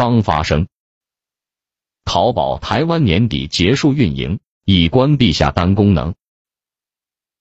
刚发生。淘宝台湾年底结束运营，已关闭下单功能。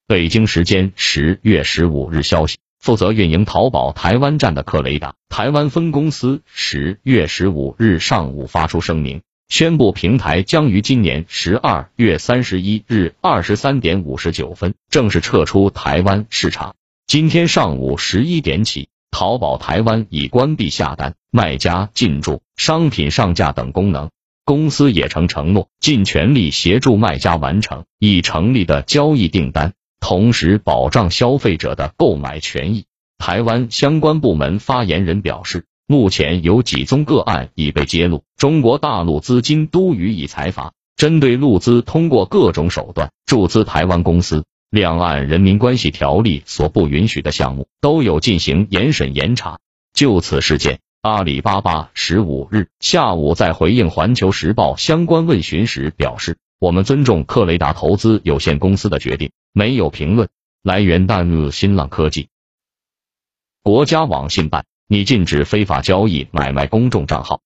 北京时间十月十五日消息，负责运营淘宝台湾站的克雷达台湾分公司十月十五日上午发出声明，宣布平台将于今年十二月三十一日二十三点五十九分正式撤出台湾市场。今天上午十一点起，淘宝台湾已关闭下单、卖家进驻、商品上架等功能。公司也曾承诺尽全力协助卖家完成已成立的交易订单，同时保障消费者的购买权益。台湾相关部门发言人表示，目前有几宗个案已被揭露，中国大陆资金都予以裁罚。针对陆资通过各种手段注资台湾公司，两岸人民关系条例所不允许的项目，都有进行严审严查。就此事件。阿里巴巴十五日下午在回应《环球时报》相关问询时表示：“我们尊重克雷达投资有限公司的决定，没有评论。”来源：淡入新浪科技。国家网信办拟禁止非法交易买卖公众账号。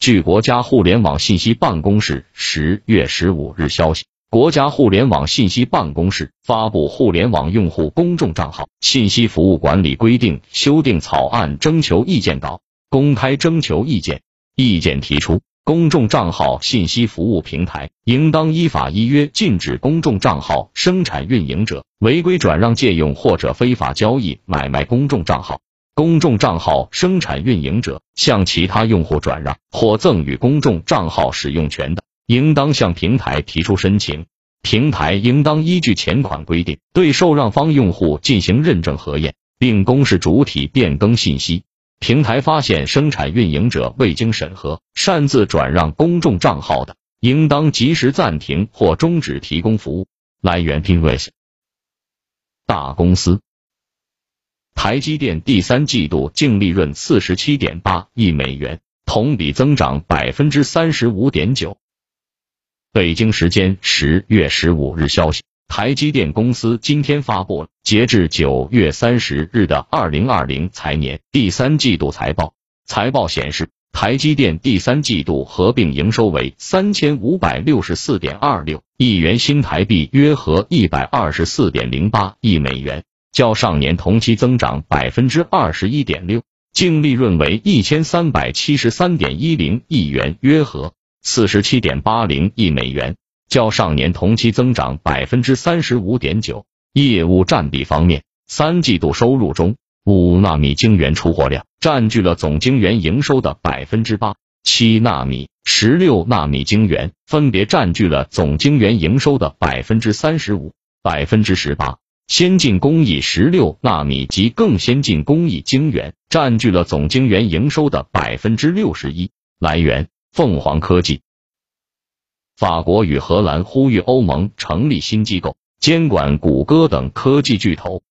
据国家互联网信息办公室十月十五日消息。国家互联网信息办公室发布《互联网用户公众账号信息服务管理规定》修订草案征求意见稿，公开征求意见。意见提出，公众账号信息服务平台应当依法依约禁止公众账号生产运营者违规转让、借用或者非法交易买卖公众账号。公众账号生产运营者向其他用户转让或赠与公众账号使用权的。应当向平台提出申请，平台应当依据前款规定对受让方用户进行认证核验，并公示主体变更信息。平台发现生产运营者未经审核擅自转让公众账号的，应当及时暂停或终止提供服务。来源：Pinvis。大公司，台积电第三季度净利润四十七点八亿美元，同比增长百分之三十五点九。北京时间十月十五日消息，台积电公司今天发布了截至九月三十日的二零二零财年第三季度财报。财报显示，台积电第三季度合并营收为三千五百六十四点二六亿元新台币，约合一百二十四点零八亿美元，较上年同期增长百分之二十一点六。净利润为一千三百七十三点一零亿元，约合。四十七点八零亿美元，较上年同期增长百分之三十五点九。业务占比方面，三季度收入中，五纳米晶圆出货量占据了总晶圆营收的百分之八，七纳米、十六纳米晶圆分别占据了总晶圆营收的百分之三十五、百分之十八。先进工艺十六纳米及更先进工艺晶圆占据了总晶圆营收的百分之六十一。来源。凤凰科技，法国与荷兰呼吁欧盟成立新机构监管谷歌等科技巨头。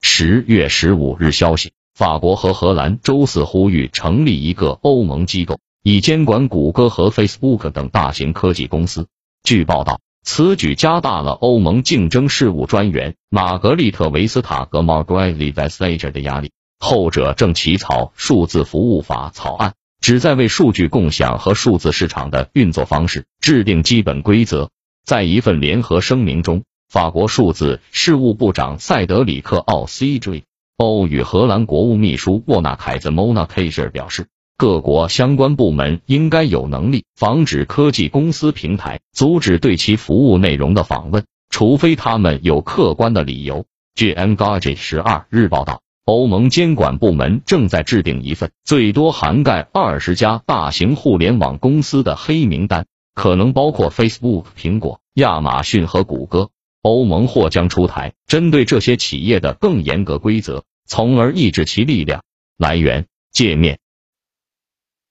十月十五日消息，法国和荷兰周四呼吁成立一个欧盟机构，以监管谷歌和 Facebook 等大型科技公司。据报道，此举加大了欧盟竞争事务专员玛格丽特·维斯塔格 （Margrethe Vestager） 的压力，后者正起草数字服务法草案。旨在为数据共享和数字市场的运作方式制定基本规则。在一份联合声明中，法国数字事务部长塞德里克·奥 C.J. 欧与荷兰国务秘书沃纳凯兹 （Mona ker 表示，各国相关部门应该有能力防止科技公司平台阻止对其服务内容的访问，除非他们有客观的理由。据 n g a g e 十二日报道。欧盟监管部门正在制定一份最多涵盖二十家大型互联网公司的黑名单，可能包括 Facebook、苹果、亚马逊和谷歌。欧盟或将出台针对这些企业的更严格规则，从而抑制其力量。来源：界面。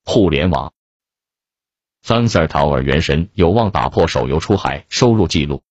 互联网。Sensor Tower 原神有望打破手游出海收入记录。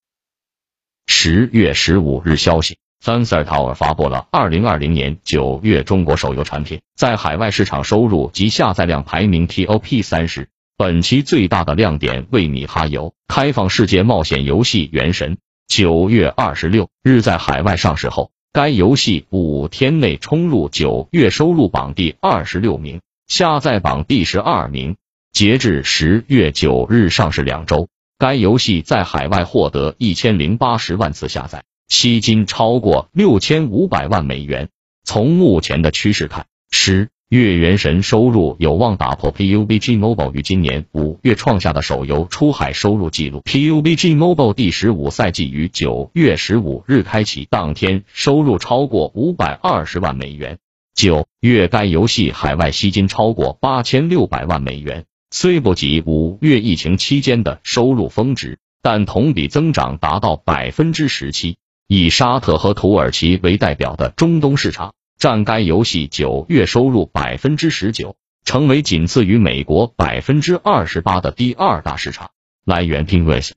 十月十五日消息。Sensor Tower 发布了二零二零年九月中国手游产品在海外市场收入及下载量排名 TOP 三十。本期最大的亮点为米哈游开放世界冒险游戏《原神》，九月二十六日在海外上市后，该游戏五天内冲入九月收入榜第二十六名，下载榜第十二名。截至十月九日上市两周，该游戏在海外获得一千零八十万次下载，吸金超过六千五百万美元。从目前的趋势看，十月原神收入有望打破 PUBG Mobile 于今年五月创下的手游出海收入纪录。PUBG Mobile 第十五赛季于九月十五日开启，当天收入超过五百二十万美元。九月该游戏海外吸金超过八千六百万美元。虽不及五月疫情期间的收入峰值，但同比增长达到百分之十七。以沙特和土耳其为代表的中东市场占该游戏九月收入百分之十九，成为仅次于美国百分之二十八的第二大市场。来源：Pingris。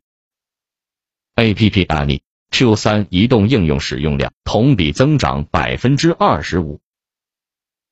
App 案例：Q 三移动应用使用量同比增长百分之二十五。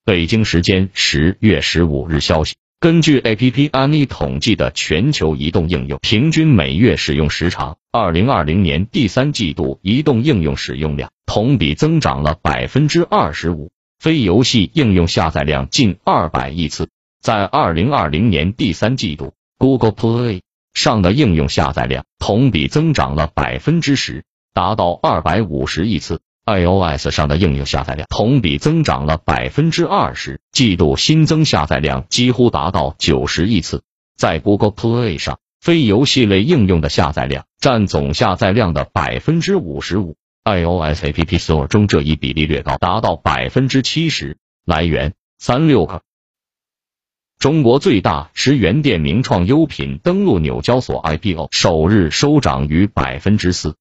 北京时间十月十五日消息。根据 APP Any 统计的全球移动应用平均每月使用时长，二零二零年第三季度移动应用使用量同比增长了百分之二十五，非游戏应用下载量近二百亿次。在二零二零年第三季度，Google Play 上的应用下载量同比增长了百分之十，达到二百五十亿次。iOS 上的应用下载量同比增长了百分之二十，季度新增下载量几乎达到九十亿次。在 Google Play 上，非游戏类应用的下载量占总下载量的百分之五十五，iOS App Store 中这一比例略高，达到百分之七十。来源：三六氪。中国最大十元店名创优品登陆纽交所 IPO 首日收涨逾百分之四。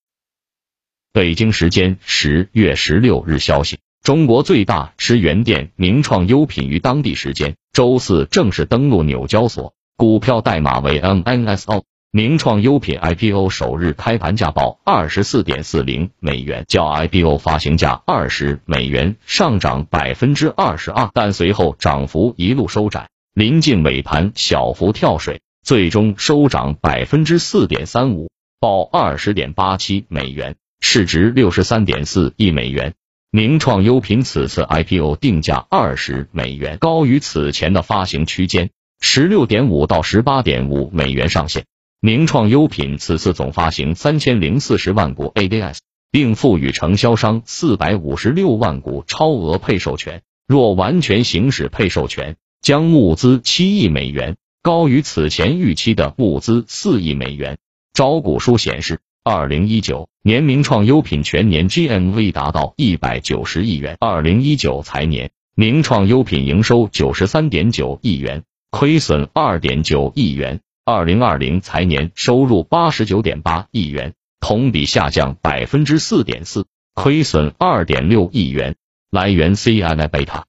北京时间十月十六日消息，中国最大十元店名创优品于当地时间周四正式登陆纽交所，股票代码为 MNSO。名创优品 IPO 首日开盘价报二十四点四零美元，较 IPO 发行价二十美元上涨百分之二十二，但随后涨幅一路收窄，临近尾盘小幅跳水，最终收涨百分之四点三五，报二十点八七美元。市值六十三点四亿美元，名创优品此次 IPO 定价二十美元，高于此前的发行区间十六点五到十八点五美元上限。名创优品此次总发行三千零四十万股 ADS，并赋予承销商四百五十六万股超额配售权，若完全行使配售权，将募资七亿美元，高于此前预期的募资四亿美元。招股书显示。二零一九年名创优品全年 GMV 达到一百九十亿元。二零一九财年名创优品营收九十三点九亿元，亏损二点九亿元。二零二零财年收入八十九点八亿元，同比下降百分之四点四，亏损二点六亿元。来源 CNI 贝塔。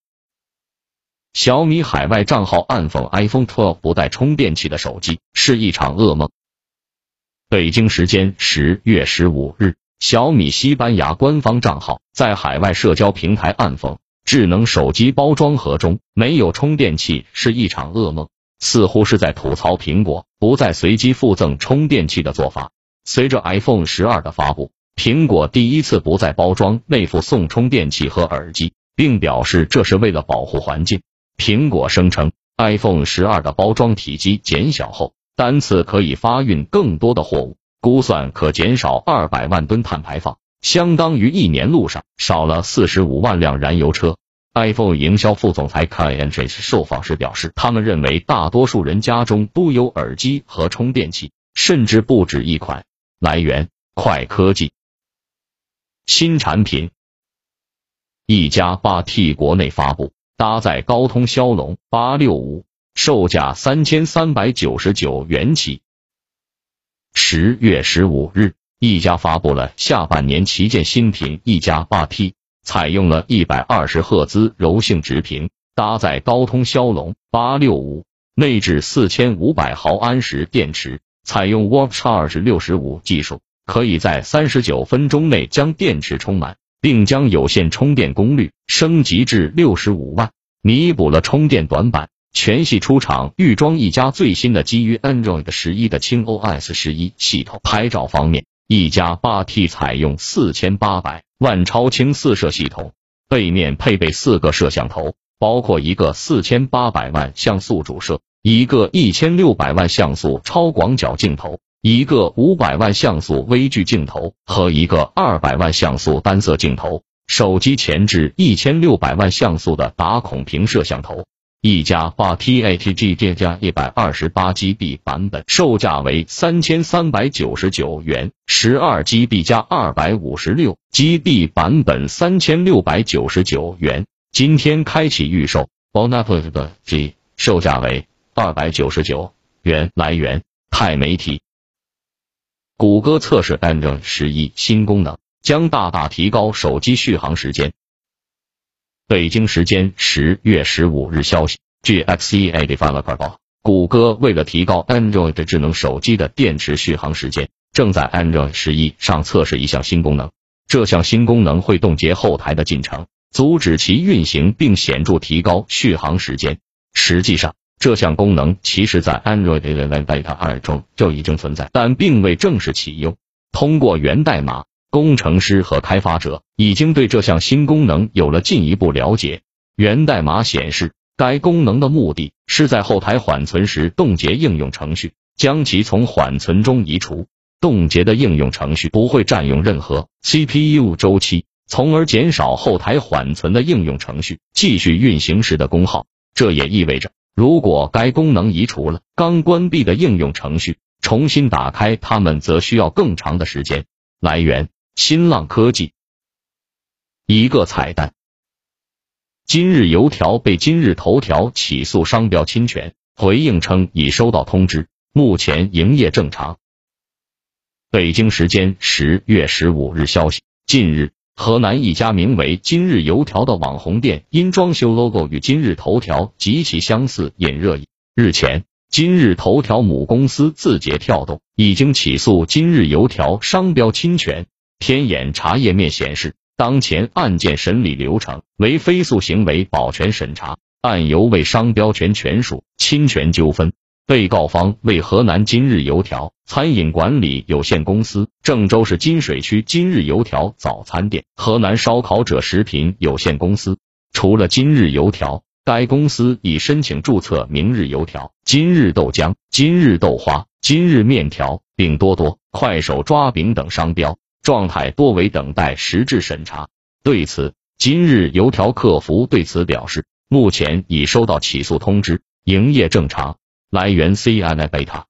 小米海外账号暗讽 iPhone 12不带充电器的手机是一场噩梦。北京时间十月十五日，小米西班牙官方账号在海外社交平台暗讽智能手机包装盒中没有充电器是一场噩梦，似乎是在吐槽苹果不再随机附赠充电器的做法。随着 iPhone 十二的发布，苹果第一次不再包装内附送充电器和耳机，并表示这是为了保护环境。苹果声称，iPhone 十二的包装体积减小后。单次可以发运更多的货物，估算可减少二百万吨碳排放，相当于一年路上少了四十五万辆燃油车。iPhone 营销副总裁 Kai Andrews 受访时表示，他们认为大多数人家中都有耳机和充电器，甚至不止一款。来源：快科技。新产品，一加八 T 国内发布，搭载高通骁龙八六五。售价三千三百九十九元起。十月十五日，一加发布了下半年旗舰新品一加八 T，采用了一百二十赫兹柔性直屏，搭载高通骁龙八六五，内置四千五百毫安时电池，采用 Warp Charge 六十五技术，可以在三十九分钟内将电池充满，并将有线充电功率升级至六十五万，弥补了充电短板。全系出厂预装一加最新的基于 Android 十一的轻 OS 十一系统。拍照方面，一加八 T 采用四千八百万超清四摄系统，背面配备四个摄像头，包括一个四千八百万像素主摄，一个一千六百万像素超广角镜头，一个五百万像素微距镜头和一个二百万像素单色镜头。手机前置一千六百万像素的打孔屏摄像头。一加八 T H G 叠加一百二十八 G B 版本，售价为三千三百九十九元；十二 G B 加二百五十六 G B 版本三千六百九十九元。今天开启预售，Bonaparte 的 G 售价为二百九十九元。来源：钛媒体。谷歌测试 Android 十一新功能，将大大提高手机续航时间。北京时间十月十五日消息，据 XEA Developer 报，谷歌为了提高 Android 智能手机的电池续航时间，正在 Android 十一上测试一项新功能。这项新功能会冻结后台的进程，阻止其运行，并显著提高续航时间。实际上，这项功能其实在 Android 11 Beta 二中就已经存在，但并未正式启用。通过源代码。工程师和开发者已经对这项新功能有了进一步了解。源代码显示，该功能的目的是在后台缓存时冻结应用程序，将其从缓存中移除。冻结的应用程序不会占用任何 CPU 周期，从而减少后台缓存的应用程序继续运行时的功耗。这也意味着，如果该功能移除了刚关闭的应用程序，重新打开它们则需要更长的时间。来源。新浪科技一个彩蛋：今日油条被今日头条起诉商标侵权，回应称已收到通知，目前营业正常。北京时间十月十五日消息，近日河南一家名为今日油条的网红店因装修 logo 与今日头条极其相似，引热议。日前，今日头条母公司字节跳动已经起诉今日油条商标侵权。天眼查页面显示，当前案件审理流程为非诉行为保全审查，案由为商标权权属侵权纠纷，被告方为河南今日油条餐饮管理有限公司、郑州市金水区今日油条早餐店、河南烧烤者食品有限公司。除了今日油条，该公司已申请注册明日油条、今日豆浆、今日豆花、今日面条、饼多多、快手抓饼等商标。状态多为等待实质审查。对此，今日油条客服对此表示，目前已收到起诉通知，营业正常。来源：CNN Beta。